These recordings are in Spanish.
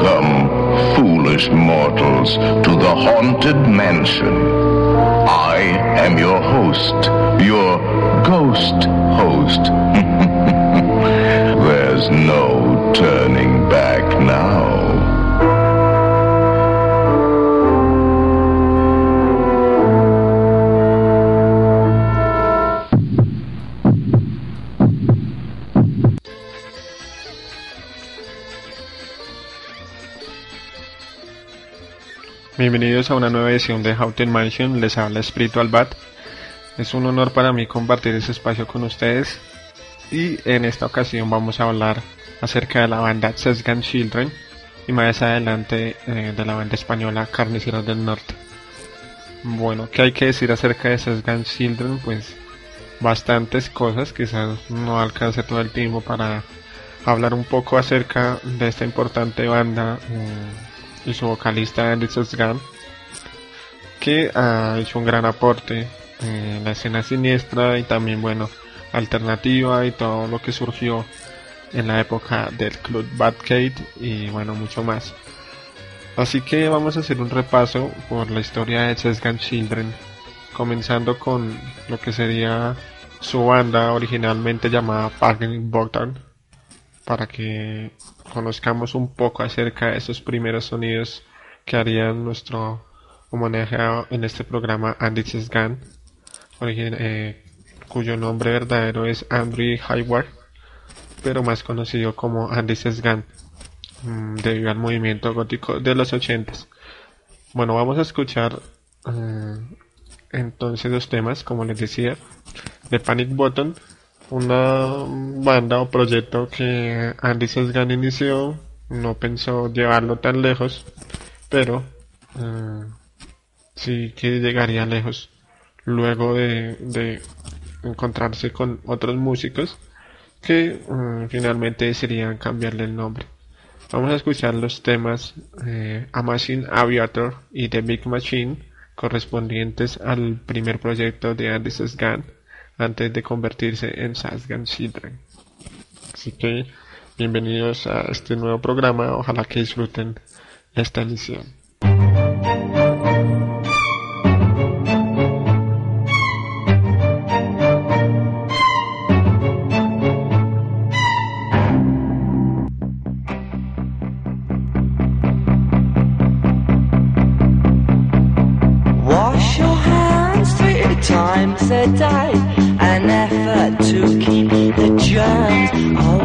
Welcome, foolish mortals, to the Haunted Mansion. I am your host, your ghost host. There's no turning back now. Bienvenidos a una nueva edición de Haunted Mansion, les habla Spiritual Bat. Es un honor para mí compartir ese espacio con ustedes y en esta ocasión vamos a hablar acerca de la banda Sesgan Children y más adelante eh, de la banda española Carniceros del Norte. Bueno, ¿qué hay que decir acerca de Sesgan Children? Pues bastantes cosas, quizás no alcance todo el tiempo para hablar un poco acerca de esta importante banda. Eh, y su vocalista Andy Sosgan, que ha hecho un gran aporte en la escena siniestra y también, bueno, alternativa y todo lo que surgió en la época del Club Batcade y bueno, mucho más. Así que vamos a hacer un repaso por la historia de Sesgan Children, comenzando con lo que sería su banda originalmente llamada Pagan Bogdan, para que conozcamos un poco acerca de esos primeros sonidos que harían nuestro homenajeado en este programa Andy Sesgan, eh, cuyo nombre verdadero es Andrew Hayward, pero más conocido como Andy Sesgan, mm, debido al movimiento gótico de los 80 Bueno, vamos a escuchar eh, entonces los temas, como les decía, de Panic Button una banda o proyecto que Andy Sesgan inició, no pensó llevarlo tan lejos, pero eh, sí que llegaría lejos luego de, encontrarse con otros músicos que eh, finalmente decidían cambiarle el nombre. Vamos a escuchar los temas eh, Amazing Aviator y The Big Machine correspondientes al primer proyecto de Andy Sesgan antes de convertirse en Sasgan Children. Así que bienvenidos a este nuevo programa, ojalá que disfruten esta emisión. Wash your hands three times a day. all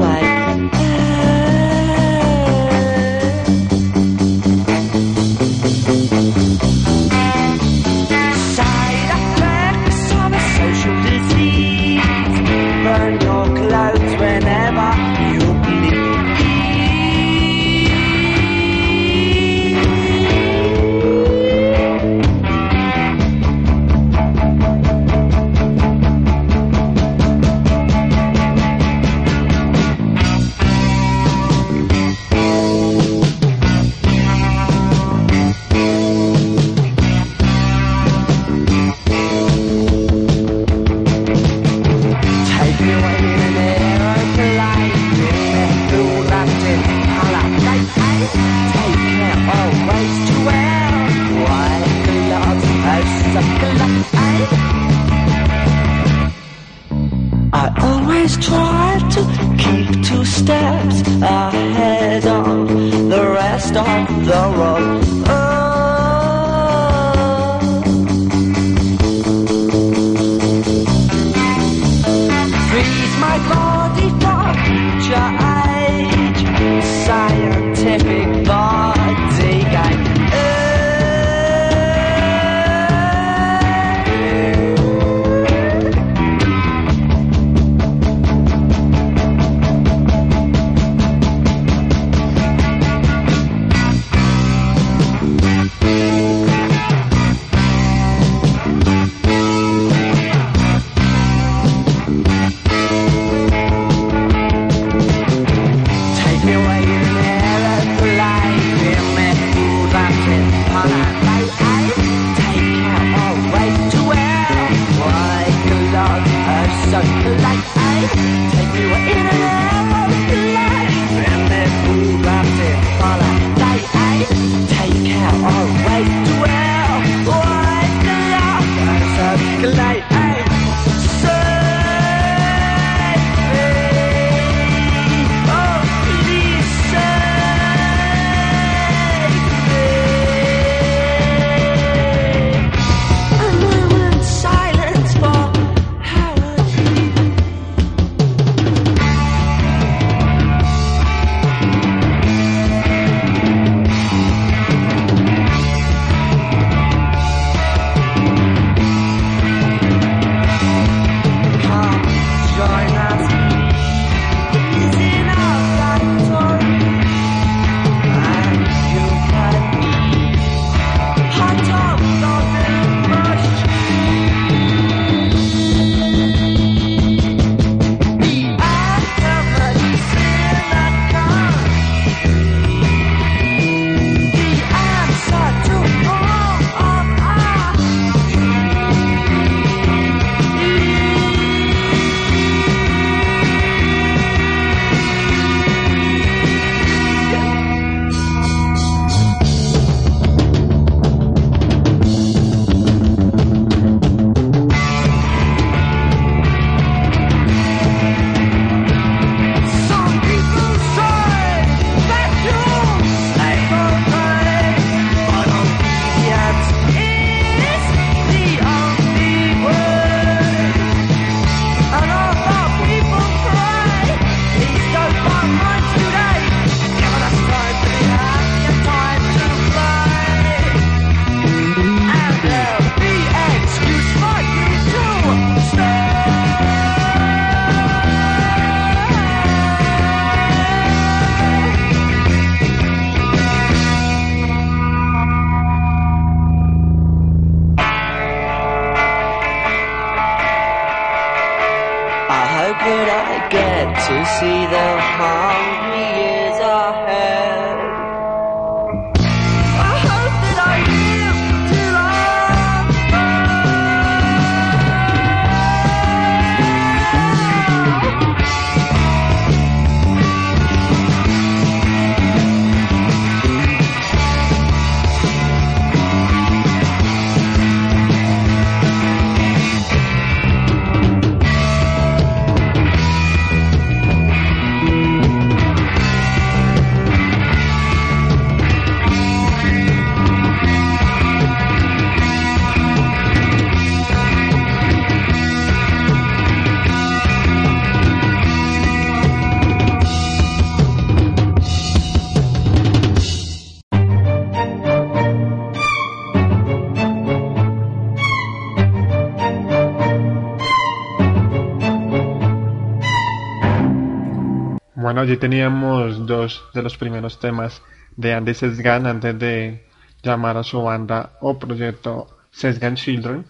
teníamos dos de los primeros temas de Andy Sesgan antes de llamar a su banda o proyecto Sesgan Children.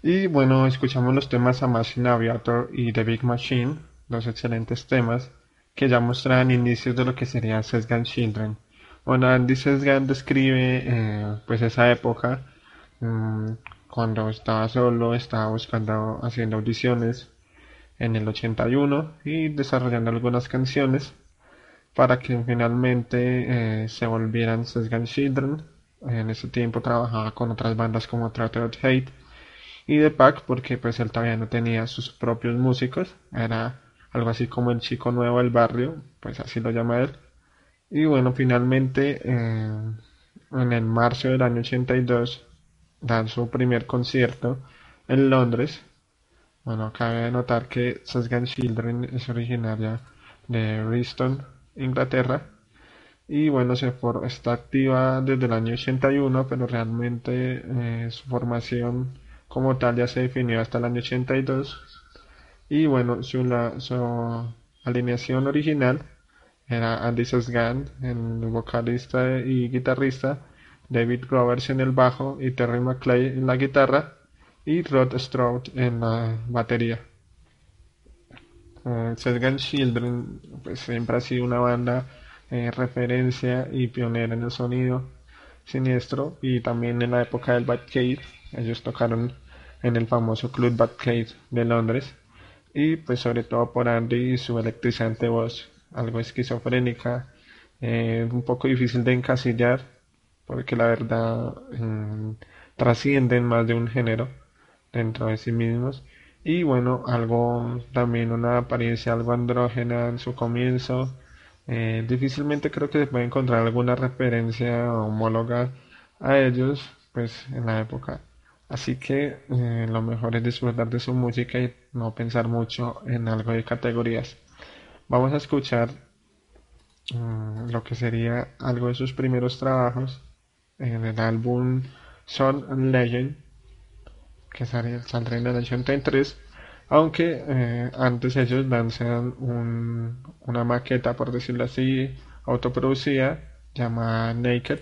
Y bueno, escuchamos los temas Amazing Aviator y The Big Machine, dos excelentes temas que ya muestran inicios de lo que sería Sesgan Children. Bueno, Andy Sesgan describe eh, pues esa época mm, cuando estaba solo, estaba buscando, haciendo audiciones en el 81 y desarrollando algunas canciones para que finalmente eh, se volvieran Sesgan Children. En ese tiempo trabajaba con otras bandas como Trotted Hate y The Pack porque pues él todavía no tenía sus propios músicos, era algo así como el chico nuevo del barrio, pues así lo llama él. Y bueno, finalmente eh, en el marzo del año 82 dan su primer concierto en Londres bueno, cabe notar que Sesgan Children es originaria de Bristol, Inglaterra. Y bueno, se está activa desde el año 81, pero realmente eh, su formación como tal ya se definió hasta el año 82. Y bueno, su, la, su alineación original era Andy Sesgan, el vocalista y guitarrista, David Roberts en el bajo y Terry McClay en la guitarra y Rod Stroud en la batería. Uh, Sesgan Children pues, siempre ha sido una banda eh, referencia y pionera en el sonido siniestro y también en la época del Batcave. Ellos tocaron en el famoso Club Batcave de Londres y pues sobre todo por Andy y su electrizante voz, algo esquizofrénica, eh, un poco difícil de encasillar porque la verdad eh, trascienden más de un género dentro de sí mismos. Y bueno algo también una apariencia algo andrógena en su comienzo. Eh, difícilmente creo que se puede encontrar alguna referencia homóloga a ellos pues en la época. Así que eh, lo mejor es disfrutar de su música y no pensar mucho en algo de categorías. Vamos a escuchar mm, lo que sería algo de sus primeros trabajos en el álbum Son and Legend que saldrá en el 83, aunque eh, antes ellos lanzan un, una maqueta, por decirlo así, autoproducida, llamada Naked,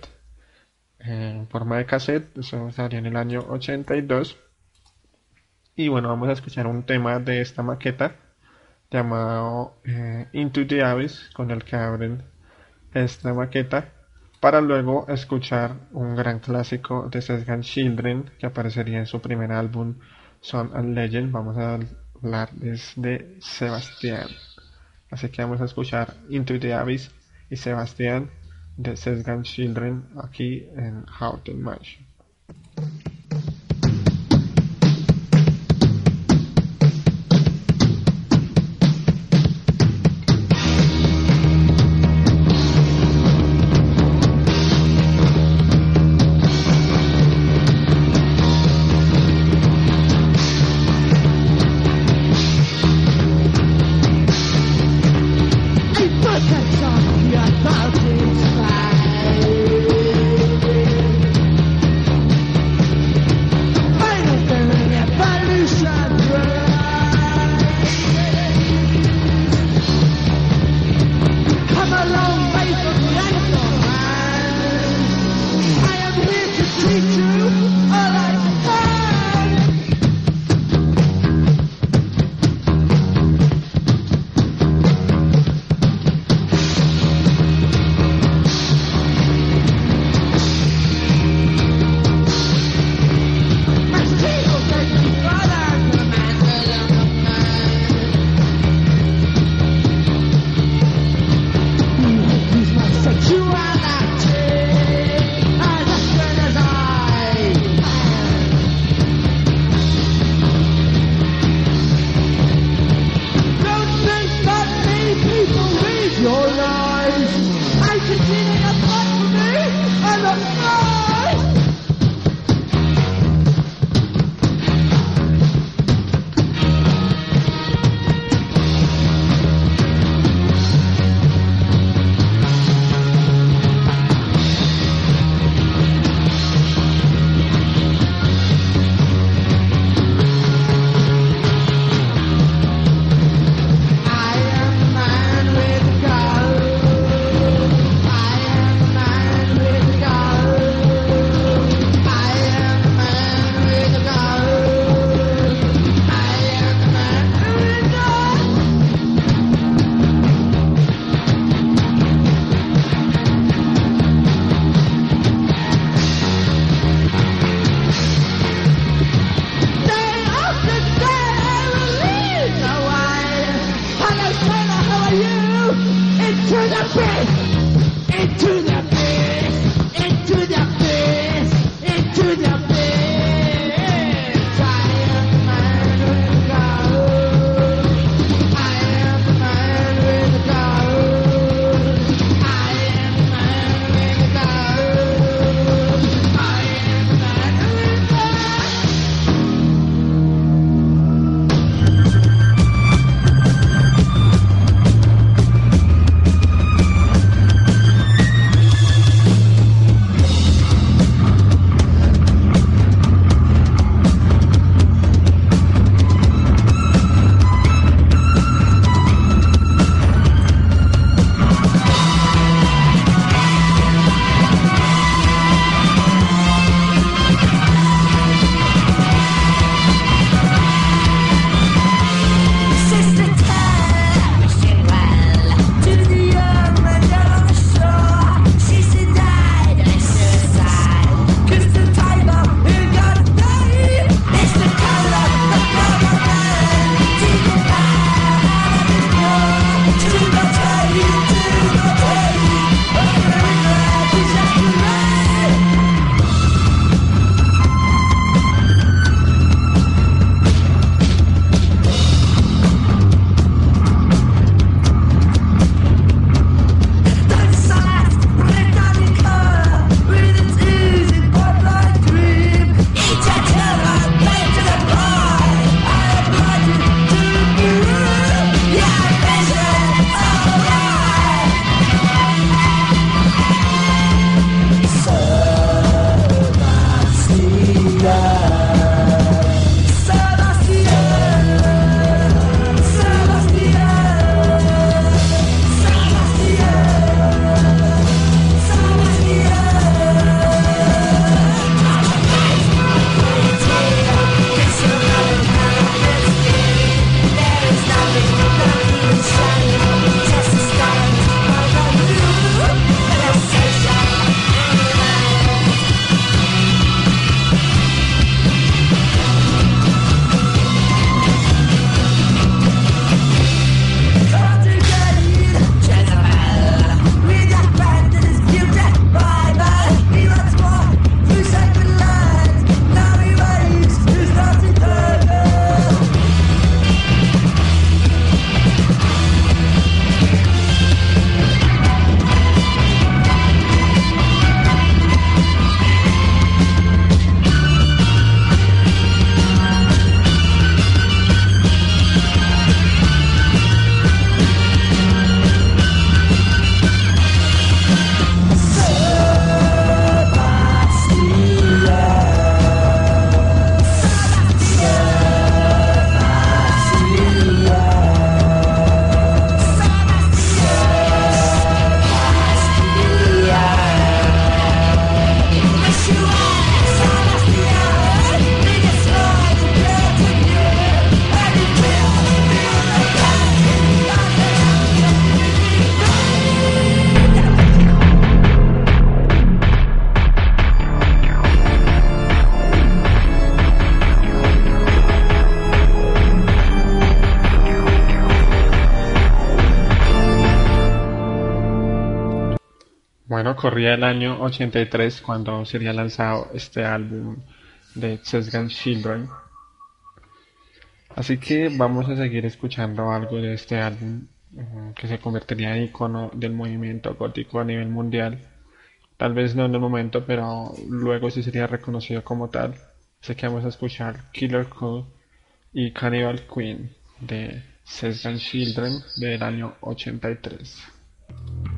en forma de cassette, eso salió en el año 82. Y bueno, vamos a escuchar un tema de esta maqueta llamado eh, Into the Abyss, con el que abren esta maqueta para luego escuchar un gran clásico de Sesgan Children que aparecería en su primer álbum Son and Legend. Vamos a hablar de Sebastián. Así que vamos a escuchar Into the Abyss y Sebastián de Sesgan Children aquí en Houghton Mansion. Corría el año 83 cuando sería lanzado este álbum de Sesgan Children. Así que vamos a seguir escuchando algo de este álbum mm, que se convertiría en icono del movimiento gótico a nivel mundial. Tal vez no en el momento, pero luego sí sería reconocido como tal. Así que vamos a escuchar Killer Cool y Cannibal Queen de Sesgan Children del año 83.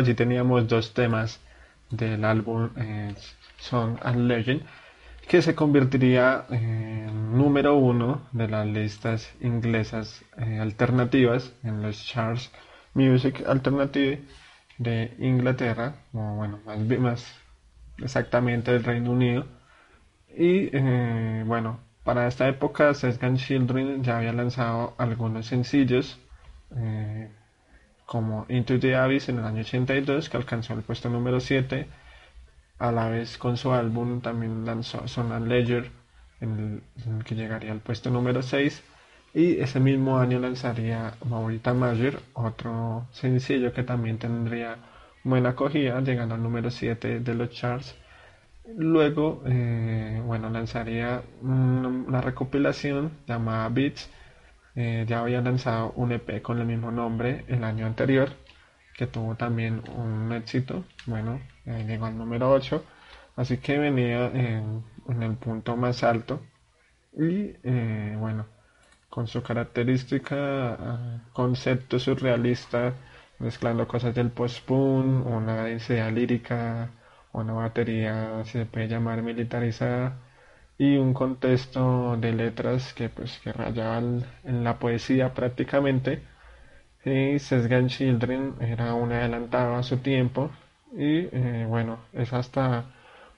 Allí teníamos dos temas del álbum eh, Song and Legend que se convertiría en número uno de las listas inglesas eh, alternativas en los charts Music Alternative de Inglaterra, o bueno, más, más exactamente del Reino Unido. Y eh, bueno, para esta época Sesgan Children ya había lanzado algunos sencillos, como Into the Abyss en el año 82, que alcanzó el puesto número 7 a la vez con su álbum también lanzó Son and Ledger, en que llegaría al puesto número 6. Y ese mismo año lanzaría Maurita Major, otro sencillo que también tendría buena acogida, llegando al número 7 de los charts. Luego, eh, bueno, lanzaría una recopilación llamada Beats. Eh, ya había lanzado un EP con el mismo nombre el año anterior, que tuvo también un éxito. Bueno, eh, llegó al número 8, así que venía en, el punto más alto y eh, bueno, con su característica ah, concepto surrealista, mezclando cosas del post-punk, una densidad lírica, una batería se puede llamar militarizada y un contexto de letras que pues que rayaba en la poesía prácticamente y Sesgan Children era un adelantado a su tiempo y eh, bueno, es hasta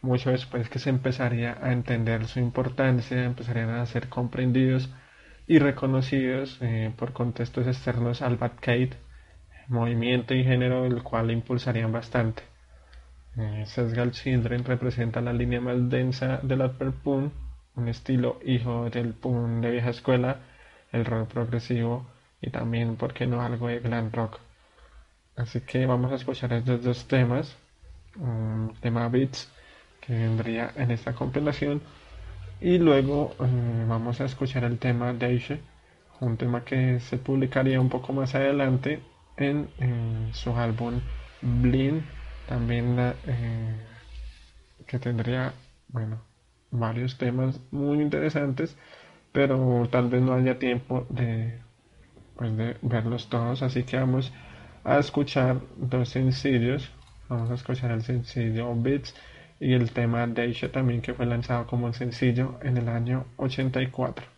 mucho después que se empezaría a entender su importancia, empezarían a ser comprendidos y reconocidos eh, por contextos externos al Batcade, movimiento y género el cual impulsarían bastante. Eh, Sesgal Children representa la línea más densa del upper punk, un estilo hijo del punk de vieja escuela, el rock progresivo y también, ¿por qué no?, algo de glam rock. Así que vamos a escuchar estos dos temas. Un tema Beats que vendría en esta compilación. Y luego eh, vamos a escuchar el tema Deishe, un tema que se publicaría un poco más adelante en, su álbum Blind. También eh, que tendría, bueno, varios temas muy interesantes, pero tal vez no haya tiempo de, pues, de verlos todos. Así que vamos a escuchar dos sencillos. Vamos a escuchar el sencillo Beats y el tema Deisha también que fue lanzado como un sencillo en el año 84.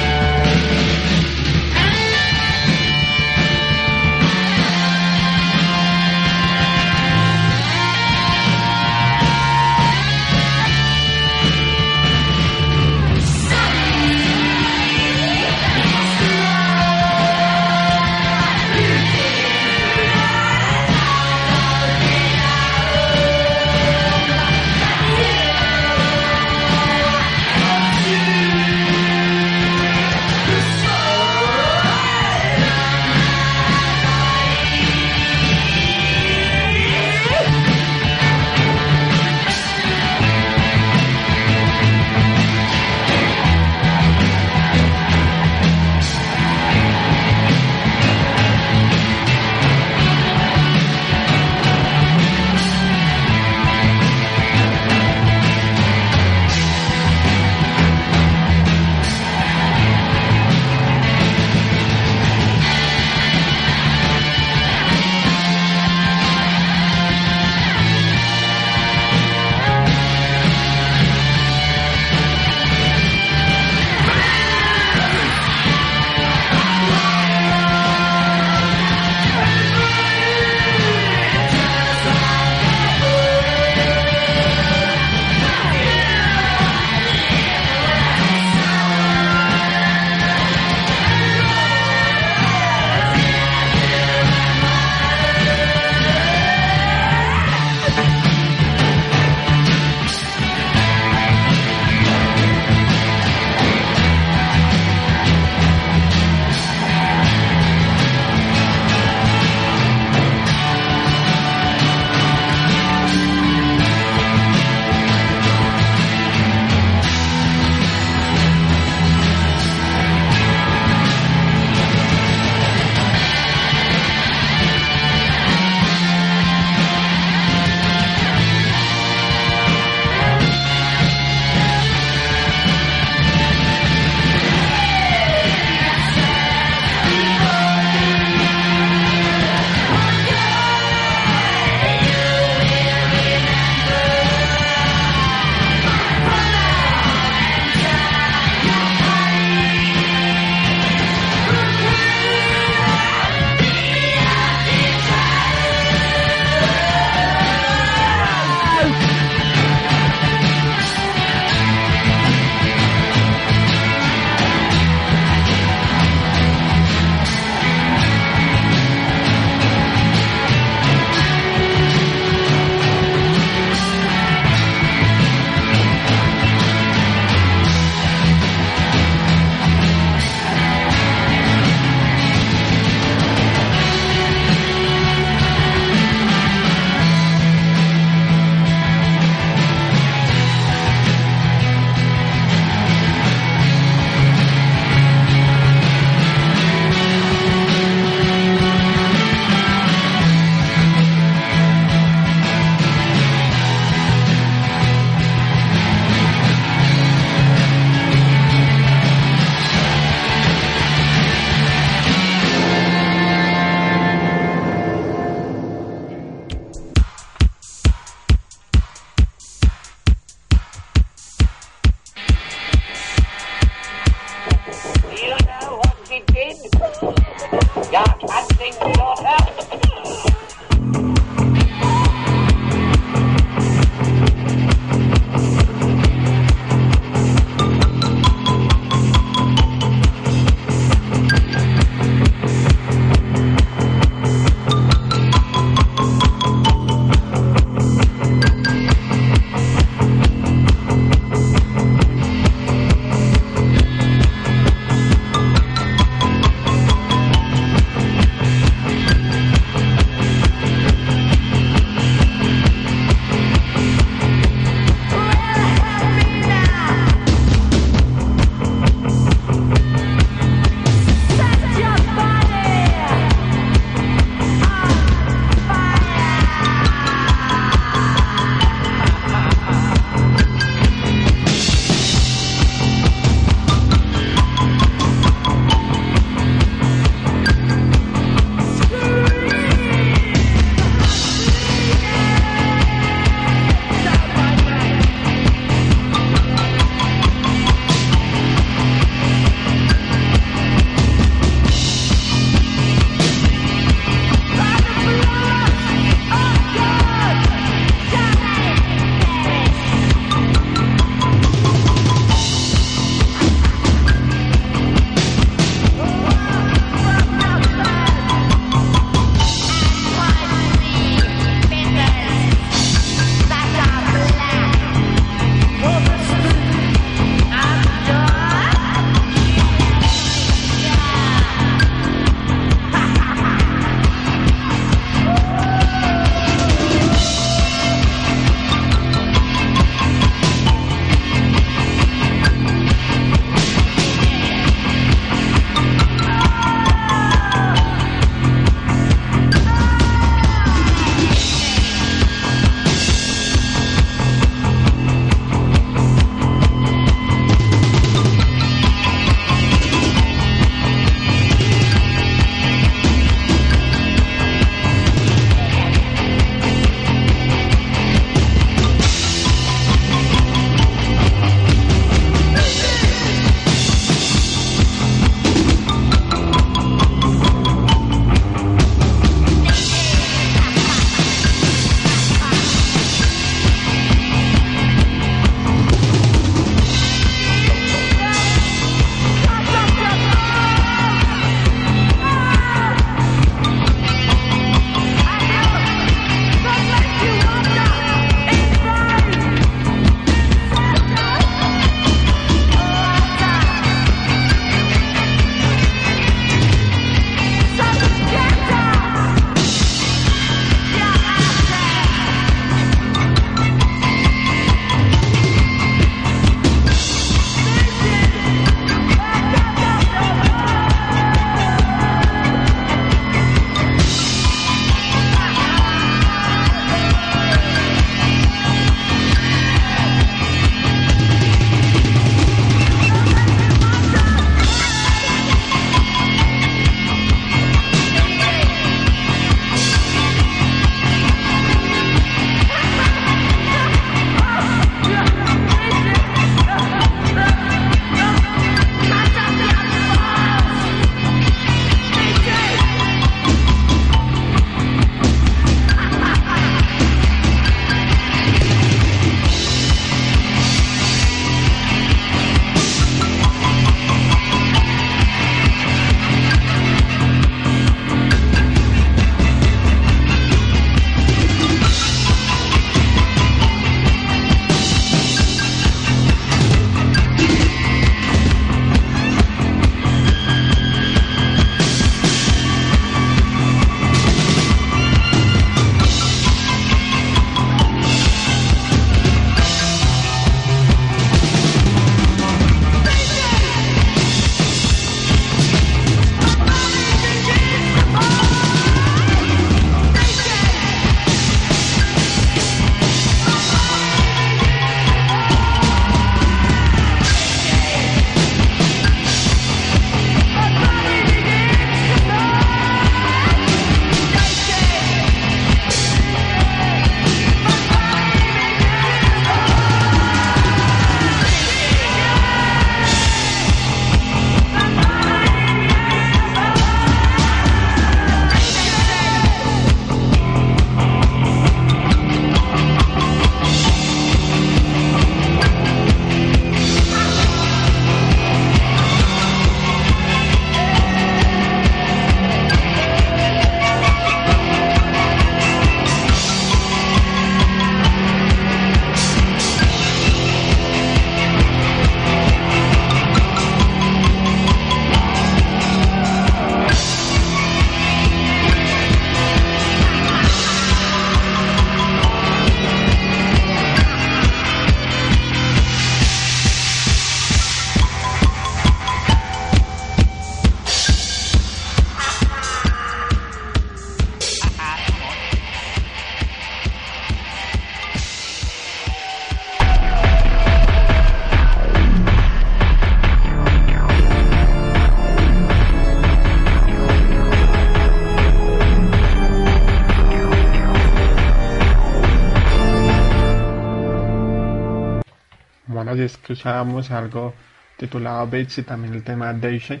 Ya escuchábamos algo titulado Bates y también el tema Daisy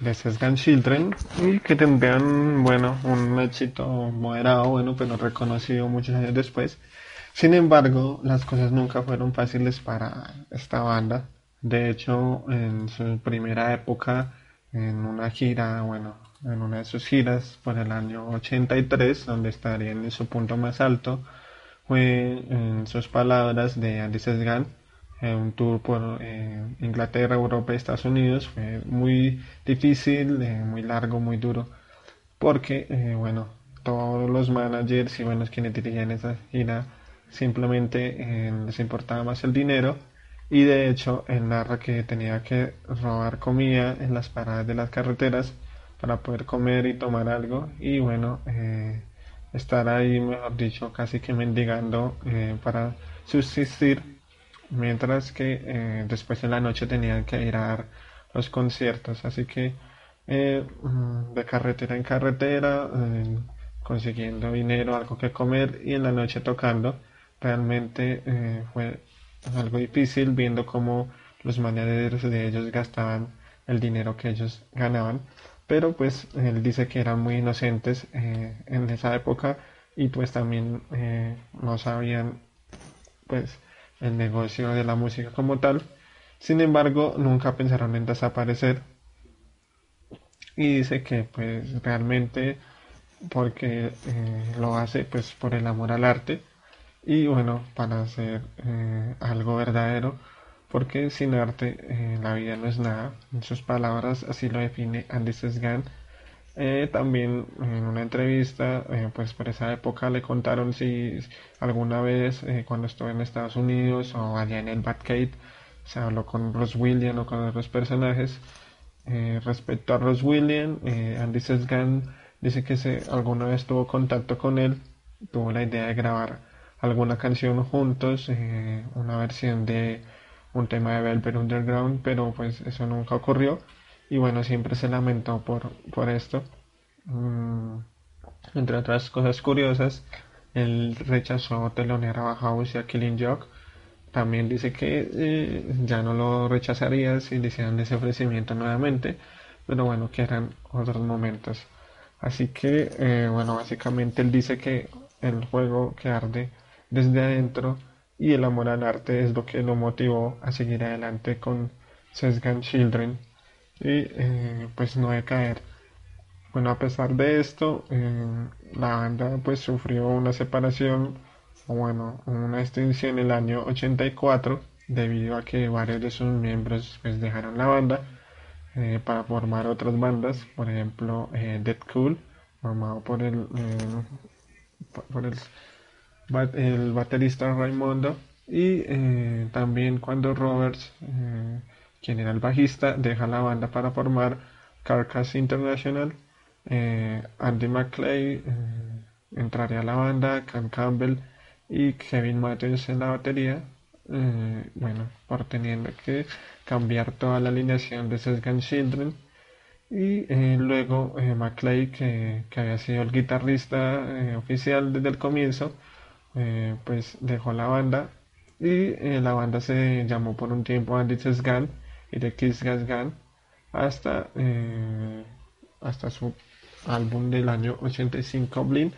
de Sesgan Children y que tendrían, bueno, un éxito moderado, bueno, pero reconocido muchos años después. Sin embargo, las cosas nunca fueron fáciles para esta banda. De hecho, en su primera época, en una gira, bueno, en una de sus giras por el año 83, donde estarían en su punto más alto, fue en sus palabras de Andy Sesgan, un tour por eh, Inglaterra, Europa y Estados Unidos. Fue muy difícil, eh, muy largo, muy duro, porque, eh, bueno, todos los managers y buenos quienes dirigían esa gira simplemente les importaba más el dinero y de hecho él narra que tenía que robar comida en las paradas de las carreteras para poder comer y tomar algo y bueno estar ahí mejor dicho casi que mendigando para subsistir mientras que eh, después en la noche tenían que ir a dar los conciertos, así que eh, mm, de carretera en carretera, eh, consiguiendo dinero, algo que comer y en la noche tocando, realmente fue algo difícil viendo cómo los managers de ellos gastaban el dinero que ellos ganaban, pero pues él dice que eran muy inocentes en esa época y pues también no sabían pues el negocio de la música como tal. Sin embargo, nunca pensaron en desaparecer. Y dice que pues realmente porque eh, lo hace pues por el amor al arte y bueno para hacer eh, algo verdadero porque sin arte eh, la vida no es nada en sus palabras así lo define Andy Sesgan eh, también en una entrevista, eh, pues por esa época le contaron si alguna vez eh, cuando estuvo en Estados Unidos o allá en el Batcave se habló con Ross Williams o con otros personajes. respecto a Ross Williams, Andy Sesgan dice que se, alguna vez tuvo contacto con él, tuvo la idea de grabar alguna canción juntos, una versión de un tema de Velvet Underground, pero pues eso nunca ocurrió y bueno, siempre se lamentó por, por esto. Mm, entre otras cosas curiosas, él rechazó telonear a House y a Killing Joke. También dice que eh, ya no lo rechazaría si le hicieran ese ofrecimiento nuevamente, pero bueno, que eran otros momentos. Así que, eh, bueno, básicamente él dice que el juego que arde desde adentro y el amor al arte es lo que lo motivó a seguir adelante con Sesgan Children y eh, pues no caer. Bueno, a pesar de esto, eh, la banda pues sufrió una separación o bueno, una extinción en el año 84 debido a que varios de sus miembros pues dejaron la banda eh, para formar otras bandas, por ejemplo Dead Cool, formado por el, por el, el baterista Raimundo y también cuando Roberts quien era el bajista, deja la banda para formar Carcass International. Eh, Andy McClay eh, entraría a la banda, Cam Campbell y Kevin Matthews en la batería. Eh, bueno, por teniendo que cambiar toda la alineación de Sesgan Children. Y luego McClay, que, que, había sido el guitarrista oficial desde el comienzo, pues dejó la banda y la banda se llamó por un tiempo Andy Sesgan y de Kiss Gas Gun hasta, eh, hasta su álbum del año 85 Blind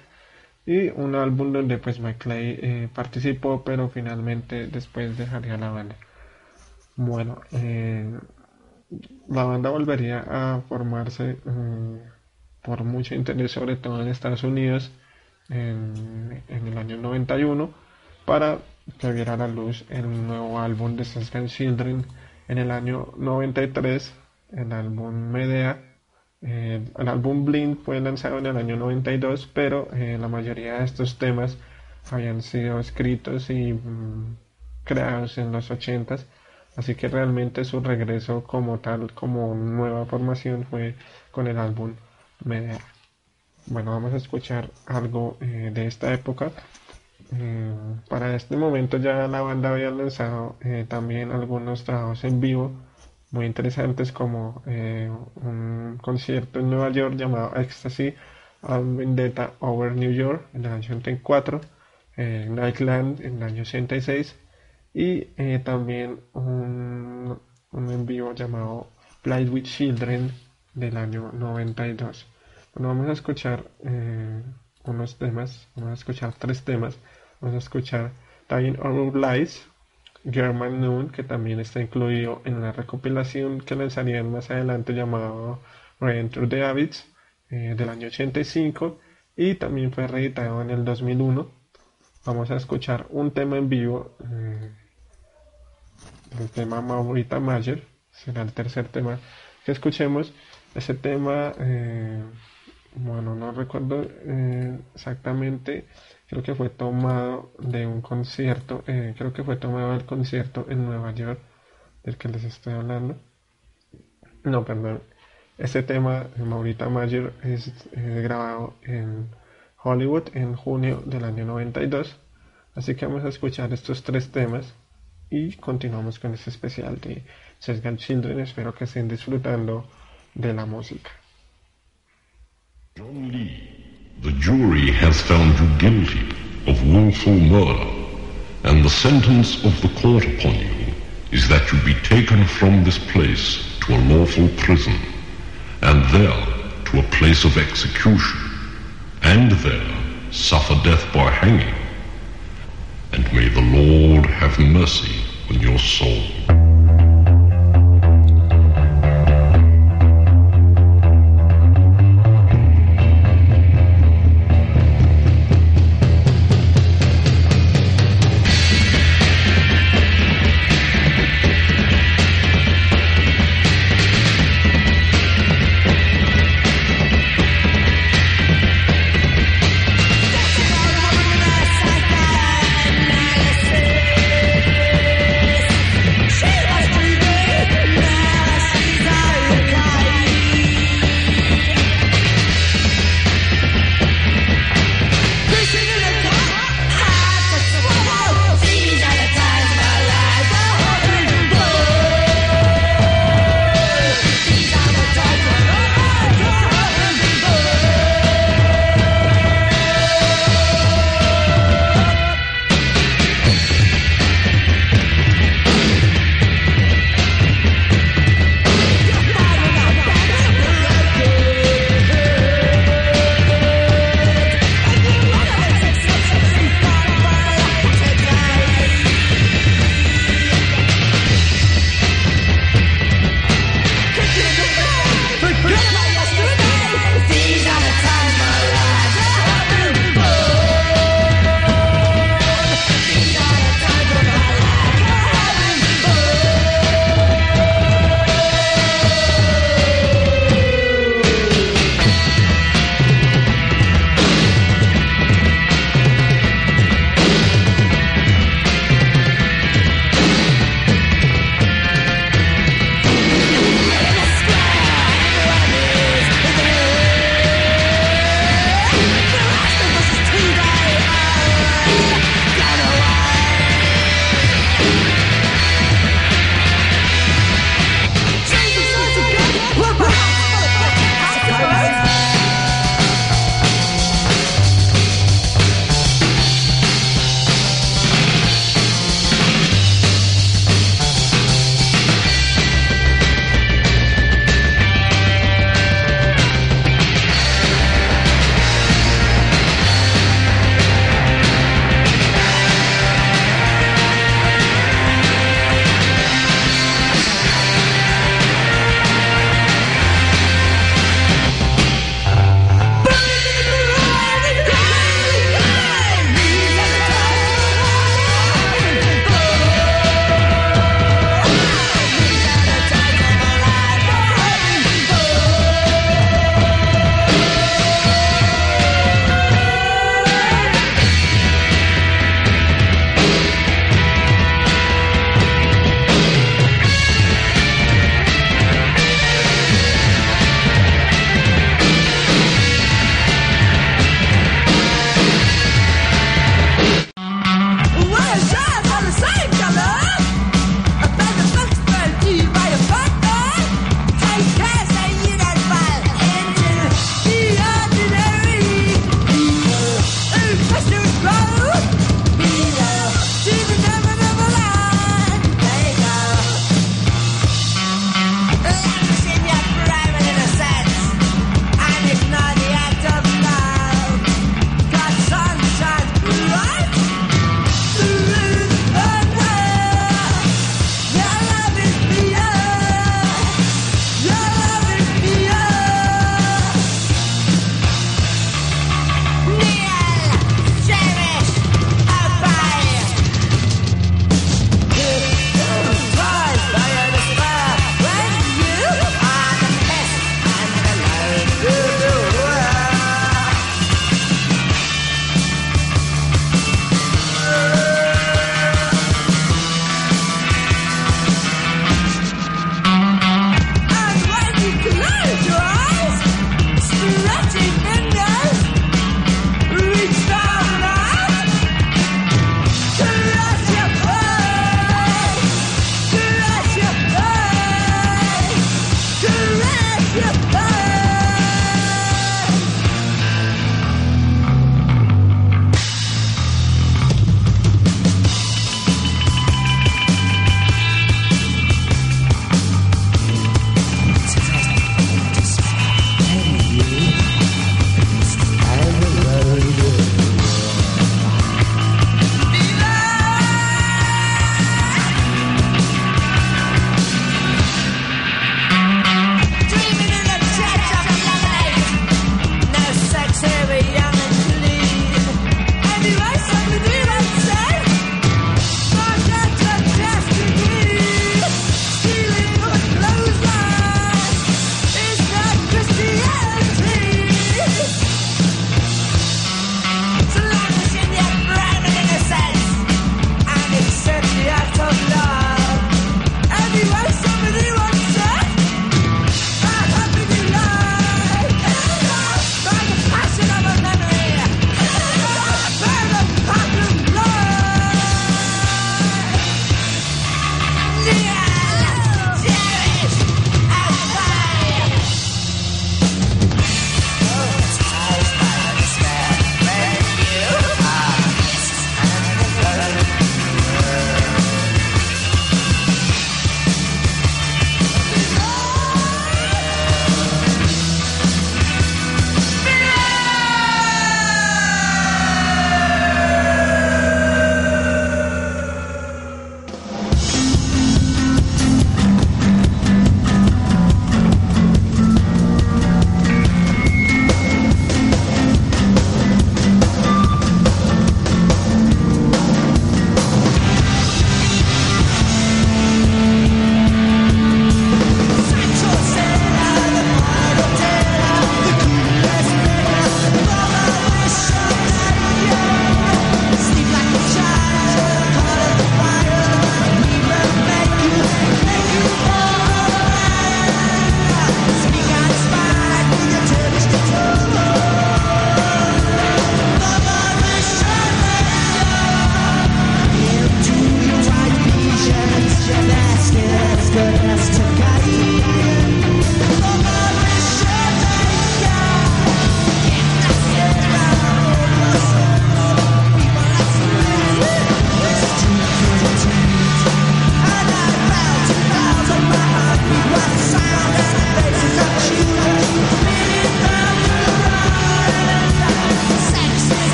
y un álbum donde pues McClay eh, participó pero finalmente después dejaría la banda. Bueno eh, la banda volvería a formarse por mucho interés sobre todo en Estados Unidos en, en, el año 91 para que viera la luz el nuevo álbum de Sesgan Children en el año 93, el álbum Medea, eh, el álbum Blind fue lanzado en el año 92, pero eh, la mayoría de estos temas habían sido escritos y mm, creados en los 80s, así que realmente su regreso como tal, como nueva formación fue con el álbum Medea. Bueno, vamos a escuchar algo eh, de esta época. Eh, para este momento ya la banda había lanzado eh, también algunos trabajos en vivo muy interesantes como eh, un concierto en Nueva York llamado Ecstasy and Vendetta Over New York en el año 84, Nightland en el año 86 y eh, también un, un en vivo llamado Play with Children del año 92. Bueno, vamos a escuchar eh, unos temas, vamos a escuchar tres temas. Vamos a escuchar Dying Our Lies, German Noon, que también está incluido en una recopilación que lanzarían más adelante llamado Re-Enter the Habits eh, del año 85 y también fue reeditado en el 2001. Vamos a escuchar un tema en vivo, eh, el tema Maurita Mayer, será el tercer tema que escuchemos. Ese tema, eh, bueno, no recuerdo exactamente, creo que fue tomado de un concierto, eh, creo que fue tomado del concierto en Nueva York, del que les estoy hablando. No, perdón. Este tema, Maurita Mayer, es grabado en Hollywood en junio del año 92. Así que vamos a escuchar estos tres temas y continuamos con este especial de Sesgan Children. Espero que estén disfrutando de la música. John Lee, the jury has found you guilty of willful murder, and the sentence of the court upon you is that you be taken from this place to a lawful prison, and there to a place of execution, and there suffer death by hanging. And may the Lord have mercy on your soul.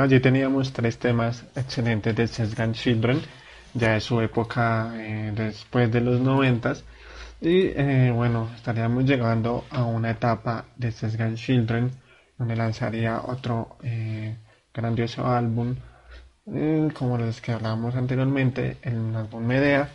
Bueno, allí teníamos tres temas excelentes de Sesgan Children, ya de su época eh, después de los noventas. Y eh, bueno, estaríamos llegando a una etapa de Sesgan Children, donde lanzaría otro eh, grandioso álbum, como los que hablábamos anteriormente, el álbum Medea.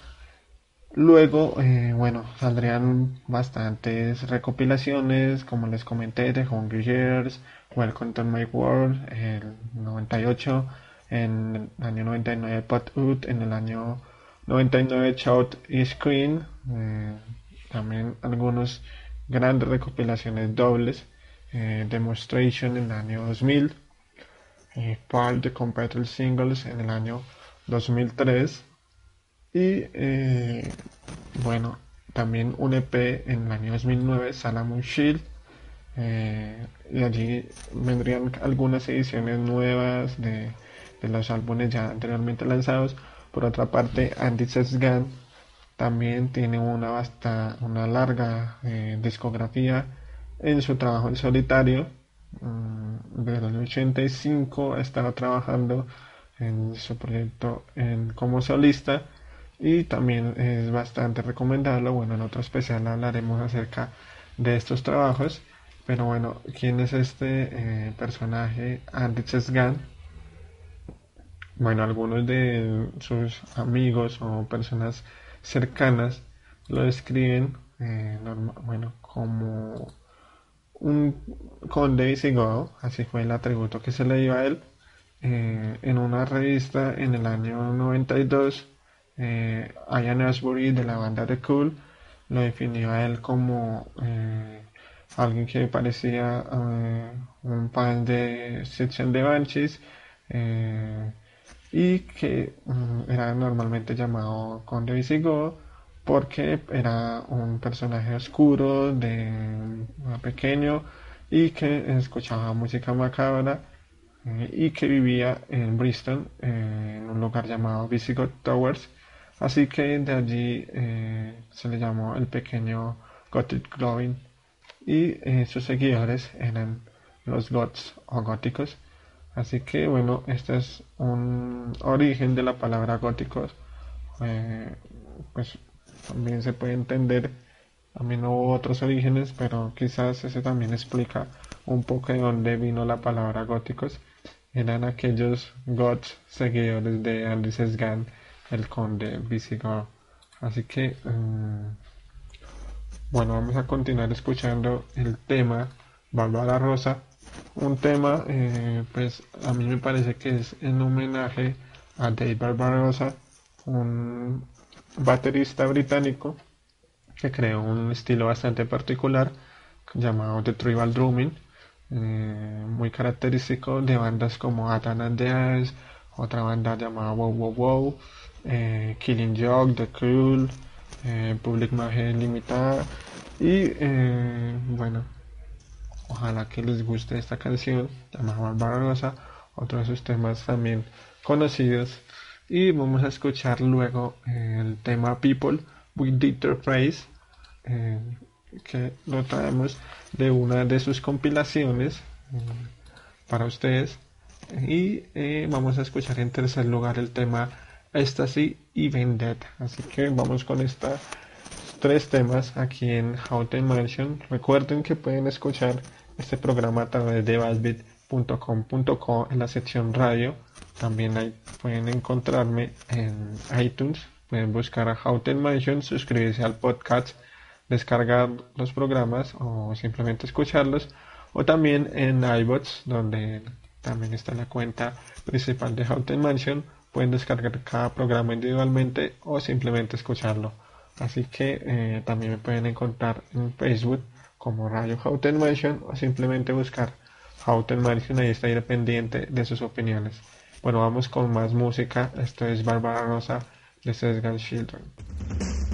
Luego, bueno, saldrían bastantes recopilaciones, como les comenté, de Hungry Years, Welcome to My World, el 98, en el año 99 Pot en el año 99 Shout y Screen, eh, también algunos grandes recopilaciones dobles, eh, Demonstration en el año 2000, eh, Part de Compatible Singles en el año 2003 y bueno, también un EP en el año 2009, Salamon Shield eh, y allí vendrían algunas ediciones nuevas de, los álbumes ya anteriormente lanzados. Por otra parte, Andy Sesgan también tiene una vasta, una larga eh, discografía en su trabajo en solitario. Mm, desde el 85 ha estado trabajando en su proyecto en, como solista y también es bastante recomendable. Bueno, en otro especial hablaremos acerca de estos trabajos. Pero bueno, ¿quién es este eh, personaje Andy Chesgan? Bueno, algunos de sus amigos o personas cercanas lo describen eh, bueno, como un conde visigodo, así fue el atributo que se le dio a él. Eh, en una revista en el año 92, Ian Ashbury de la banda The Cool lo definió a él como alguien que parecía eh, un pan de sección de Banshees eh, y que mm, era normalmente llamado Conde Visigodo porque era un personaje oscuro, de pequeño y que escuchaba música macabra eh, y que vivía en Bristol, en un lugar llamado Visigoth Towers. Así que de allí se le llamó el pequeño Gothic Glowing y eh, sus seguidores eran los goths o góticos. Así que bueno, este es un origen de la palabra góticos. Eh, pues también se puede entender, también hubo otros orígenes, pero quizás ese también explica un poco de dónde vino la palabra góticos. Eran aquellos goths seguidores de Andy Sgan, el conde visigodo. Así que mm, bueno, vamos a continuar escuchando el tema Bárbara Rosa. Un tema, eh, pues a mí me parece que es en homenaje a Dave Barbarossa, un baterista británico que creó un estilo bastante particular llamado The Tribal Drumming, eh, muy característico de bandas como Atan and the otra banda llamada Wow Wow Wow, eh, Killing Joke, The Cruel, eh, Public Imagen Limitada y eh, bueno ojalá que les guste esta canción llamada Barbarosa otro de sus temas también conocidos. Y vamos a escuchar luego el tema People with Dieter Praise eh, que lo traemos de una de sus compilaciones para ustedes. Y vamos a escuchar en tercer lugar el tema Ecstasy y Vendetta. Así que vamos con estos tres temas aquí en Houten Mansion. Recuerden que pueden escuchar este programa a través de basbit.com.co en la sección radio. También ahí pueden encontrarme en iTunes. Pueden buscar a Houten Mansion, suscribirse al podcast, descargar los programas o simplemente escucharlos. O también en iBots, donde también está la cuenta principal de Houten Mansion pueden descargar cada programa individualmente o simplemente escucharlo. Así que eh, también me pueden encontrar en Facebook como Radio Houten Mansion o simplemente buscar Houten Mansion, ahí está pendiente de sus opiniones. Bueno, vamos con más música. Esto es Bárbara Rosa de Sesgan Children.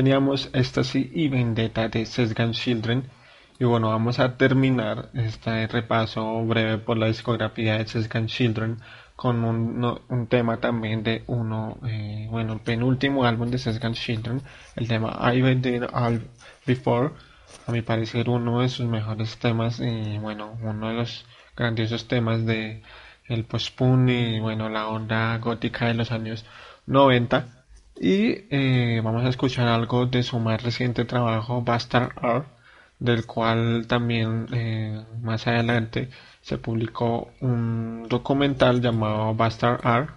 Teníamos Ecstasy y Vendetta de Sesgan Children. Y bueno, vamos a terminar este repaso breve por la discografía de Sesgan Children con un, tema también de uno, eh, bueno, el penúltimo álbum de Sesgan Children, el tema I've Been All Before, a mi parecer uno de sus mejores temas y bueno, uno de los grandiosos temas de el post-punk y bueno, la onda gótica de los años 90 y eh, vamos a escuchar algo de su más reciente trabajo, Bastard Art, del cual también eh, más adelante se publicó un documental llamado Bastard Art,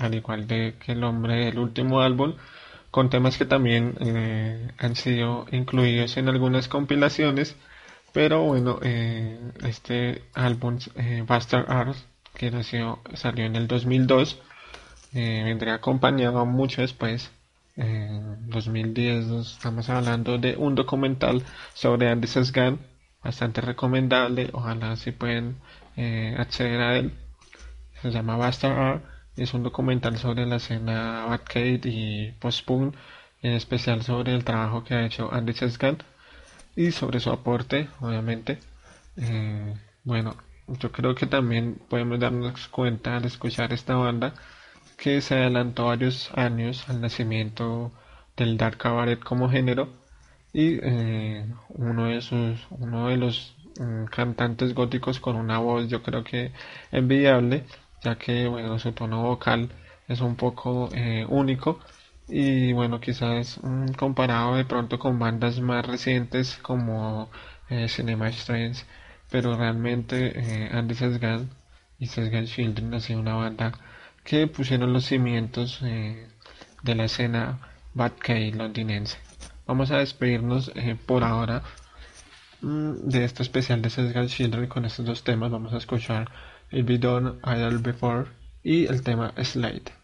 al igual de que el nombre del último álbum, con temas que también eh, han sido incluidos en algunas compilaciones. Pero bueno, este álbum Bastard Art, que nació, salió en el 2002, eh, vendría acompañado mucho después. En 2010 estamos hablando de un documental sobre Andy Sesgan, bastante recomendable, ojalá si pueden eh, acceder a él. Se llama Bastard Art, es un documental sobre la escena Batcade y post-punk, en especial sobre el trabajo que ha hecho Andy Sesgan y sobre su aporte, obviamente. Eh, bueno, yo creo que también podemos darnos cuenta al escuchar esta banda que se adelantó varios años al nacimiento del dark cabaret como género. Y eh, uno de sus uno de los mm, cantantes góticos con una voz yo creo que envidiable ya que bueno su tono vocal es un poco eh, único. Y bueno quizás mm, comparado de pronto con bandas más recientes como eh, Cinema Strange pero realmente Andy Sesgan y Sesgan Children ha sido una banda que pusieron los cimientos eh, de la escena Batcave londinense. Vamos a despedirnos eh, por ahora mm, de este especial de Sesgal Children con estos dos temas. Vamos a escuchar el Bidon Idol Before y el tema Slate.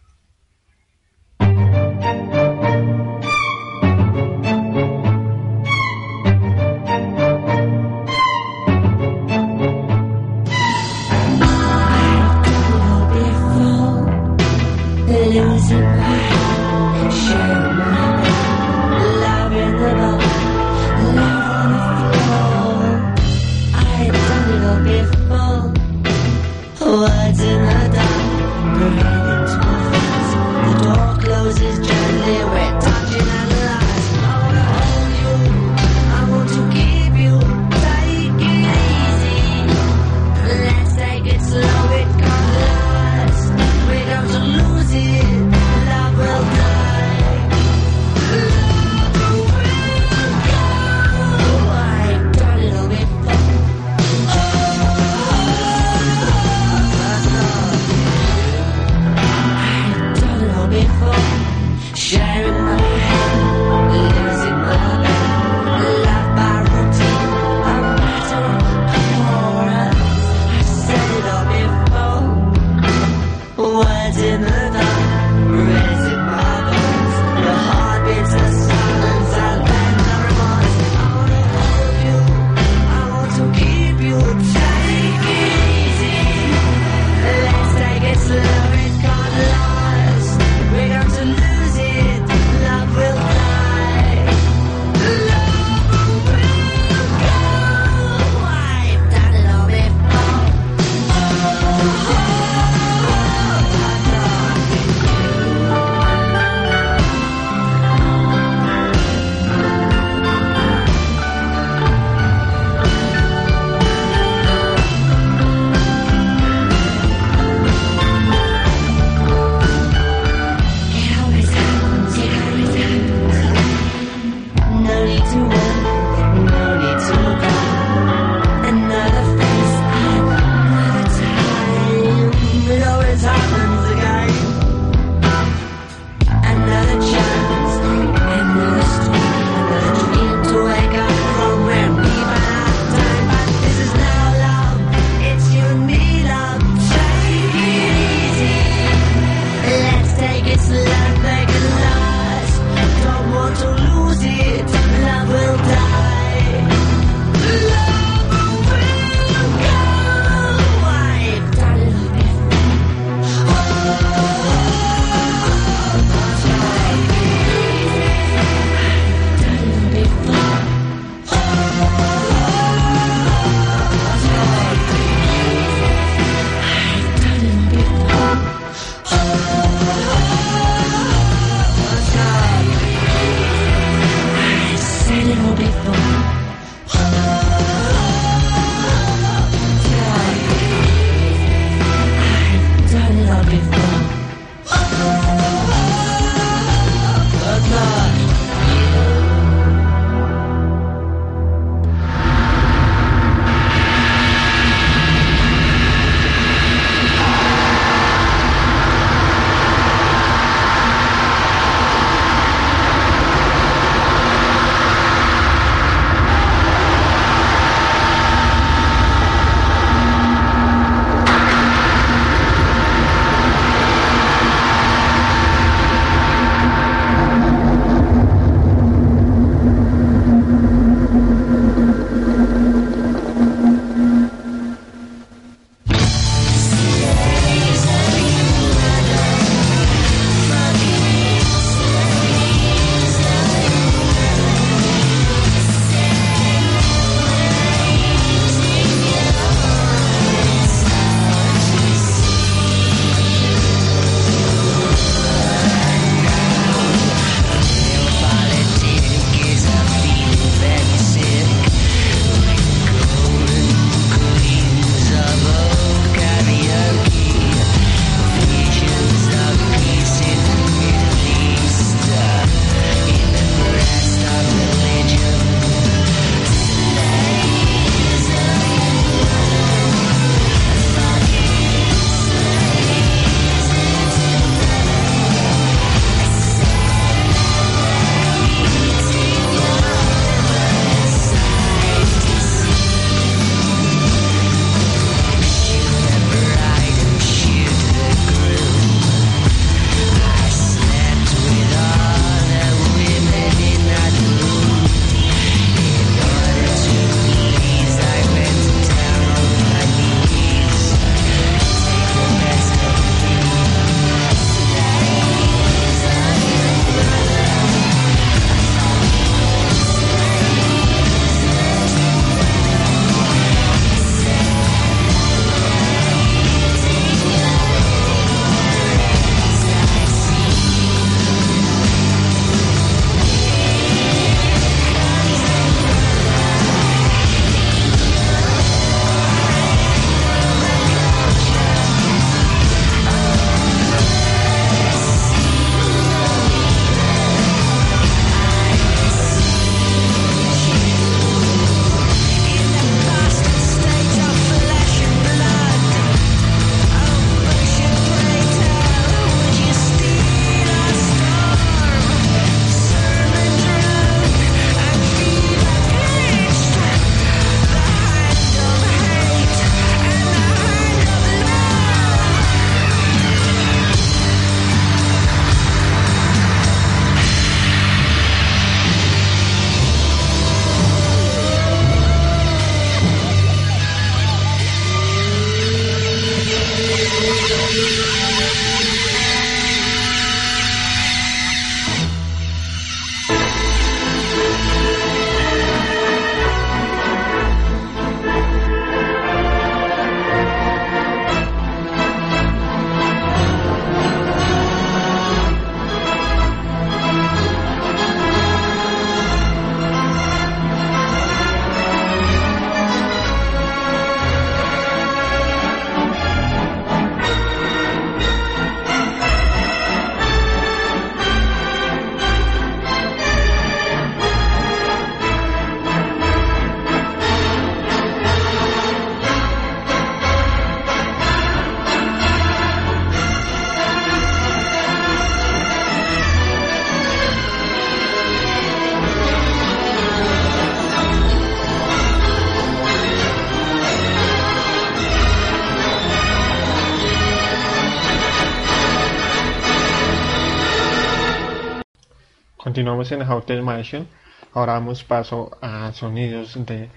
Continuamos en Hotel Mansion. Ahora damos paso a sonidos de,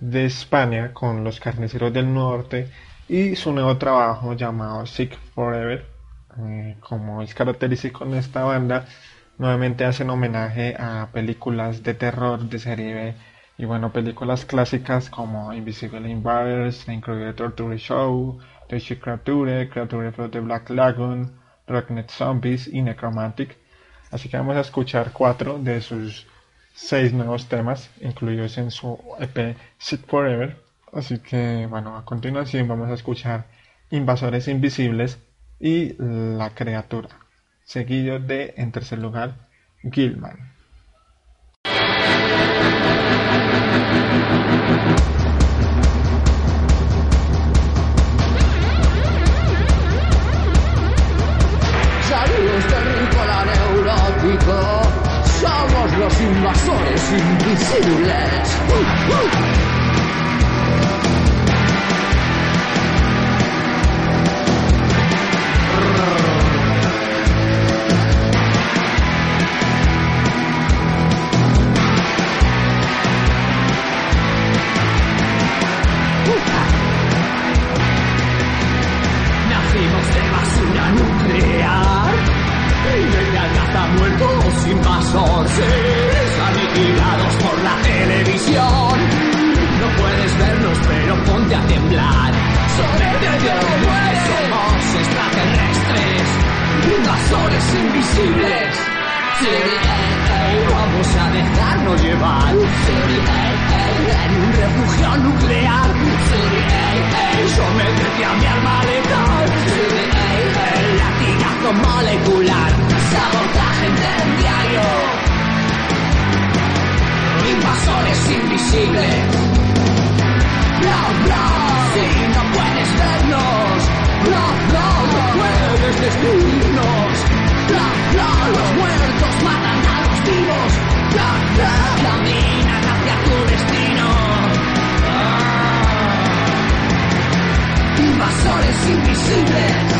de España con los carniceros del norte y su nuevo trabajo llamado Sick Forever. Eh, como es característico en esta banda, nuevamente hacen homenaje a películas de terror de serie B y bueno, películas clásicas como Invisible Invaders, The Incredible Torture Show, The Creature, Creature from the Black Lagoon, Rocknet Zombies y Necromantic. Así que vamos a escuchar cuatro de sus seis nuevos temas incluidos en su EP Sit Forever. Así que bueno, a continuación vamos a escuchar Invasores Invisibles y La Criatura, seguido de, en tercer lugar, Gilman. Saludos neurótico, somos los invasores invisibles. Sí, vamos a dejarnos llevar. En un refugio nuclear. Sométete a mi arma letal. Latigazo molecular. Sabotaje incendiario. Invasores invisibles. Bla, bla. Si no puedes vernos. Bla, bla. No puedes destruirnos. Los muertos matan a los vivos. Caminan hacia tu destino. Invasores invisibles.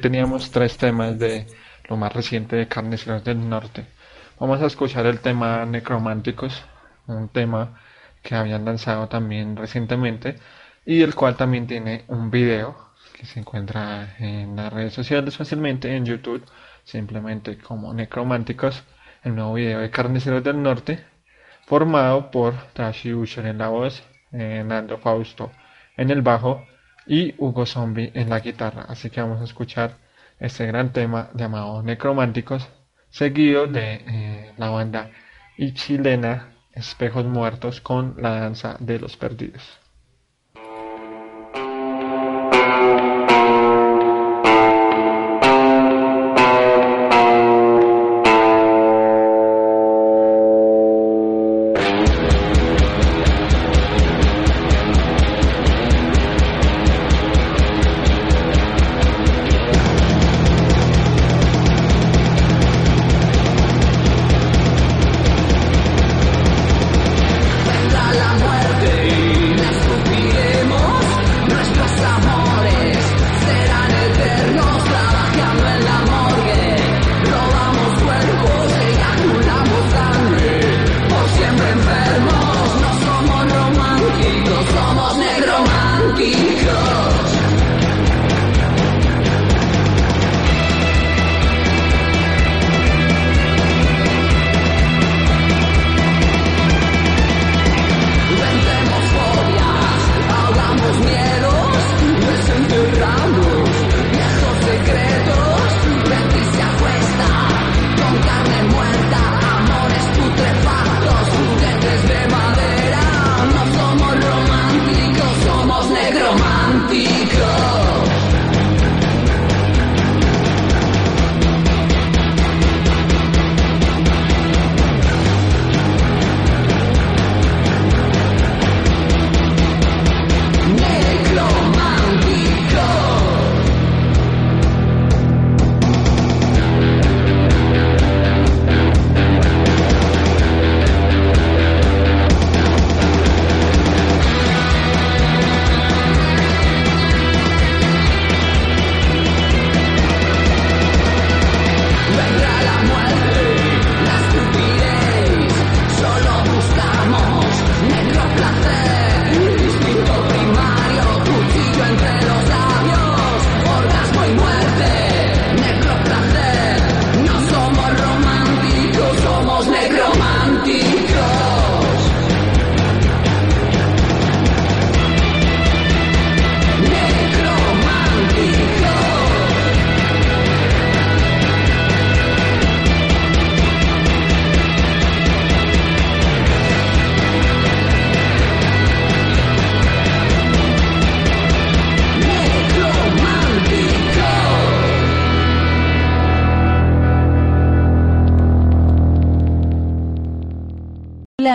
teníamos tres temas de lo más reciente de Carniceros del Norte. Vamos a escuchar el tema Necrománticos, un tema que habían lanzado también recientemente y el cual también tiene un video que se encuentra en las redes sociales fácilmente en YouTube, simplemente como Necrománticos, el nuevo video de Carniceros del Norte, formado por Tashi Usher en la voz, eh, Nando Fausto en el bajo, y Hugo Zombie en la guitarra. Así que vamos a escuchar este gran tema llamado Necrománticos, seguido de eh, la banda y chilena Espejos Muertos con la danza de los perdidos.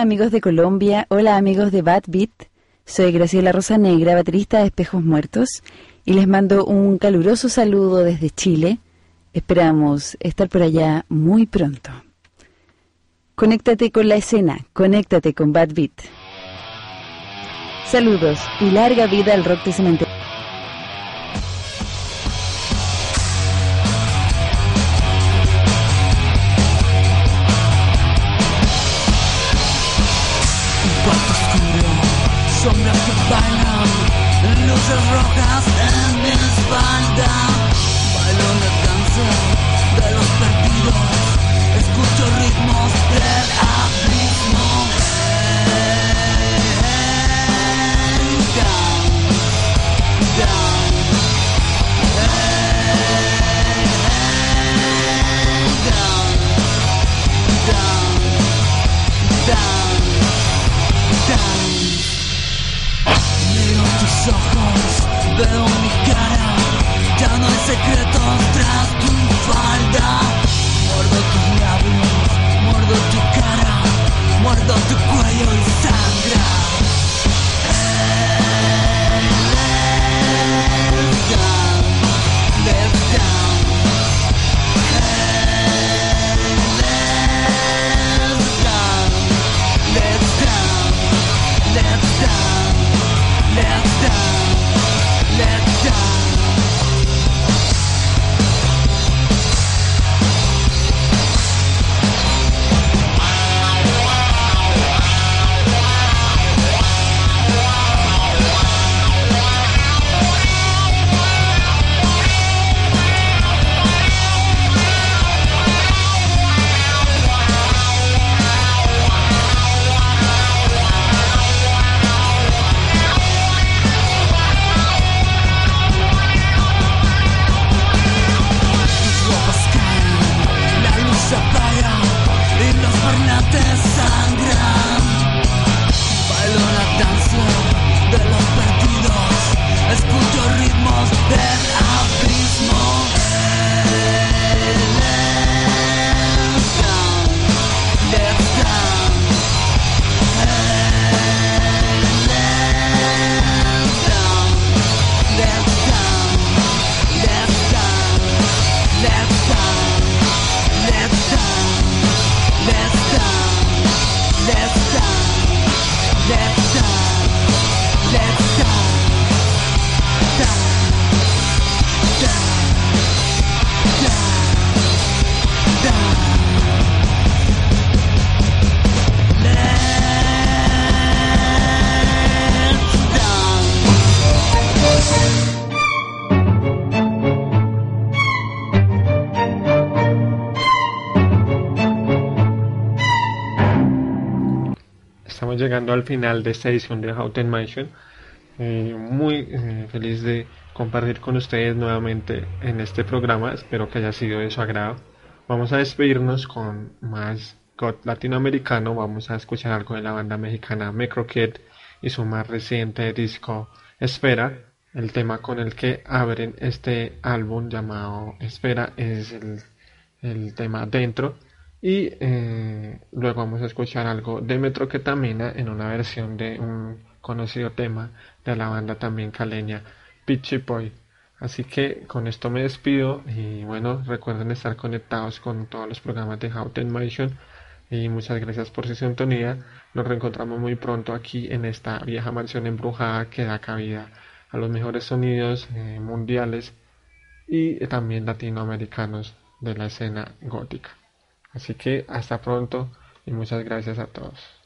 Amigos de Colombia, hola amigos de Bad Beat. Soy Graciela Rosa Negra, baterista de Espejos Muertos, y les mando un caluroso saludo desde Chile. Esperamos estar por allá muy pronto. Conéctate con la escena, conéctate con Bad Beat. Saludos y larga vida al rock de cementerio. a good llegando al final de esta edición de Haunted Mansion. Eh, muy eh, feliz de compartir con ustedes nuevamente en este programa. Espero que haya sido de su agrado. Vamos a despedirnos con más God latinoamericano. Vamos a escuchar algo de la banda mexicana Microkid y su más reciente disco Espera. El tema con el que abren este álbum llamado Espera es el, el tema Dentro. Y eh, luego vamos a escuchar algo de Metroquetamina en una versión de un conocido tema de la banda también caleña Pitchy Boy. Así que con esto me despido y bueno, recuerden estar conectados con todos los programas de How Motion y muchas gracias por su sintonía. Nos reencontramos muy pronto aquí en esta vieja mansión embrujada que da cabida a los mejores sonidos eh, mundiales y también latinoamericanos de la escena gótica. Así que hasta pronto y muchas gracias a todos.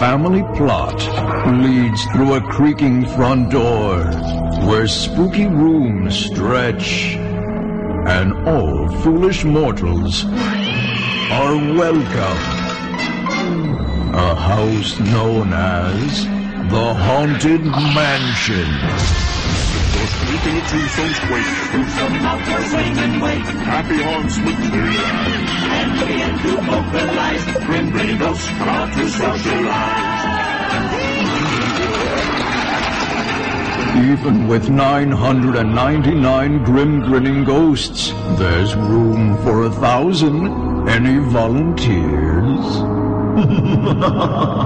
Family plot leads through a creaking front door, where spooky rooms stretch, and all foolish mortals are welcome. A house known as the Haunted Mansion out swing and. Happy with. And begin to. Grim to socialize. Even with 999 grim grinning ghosts, there's room for a thousand. Any volunteers?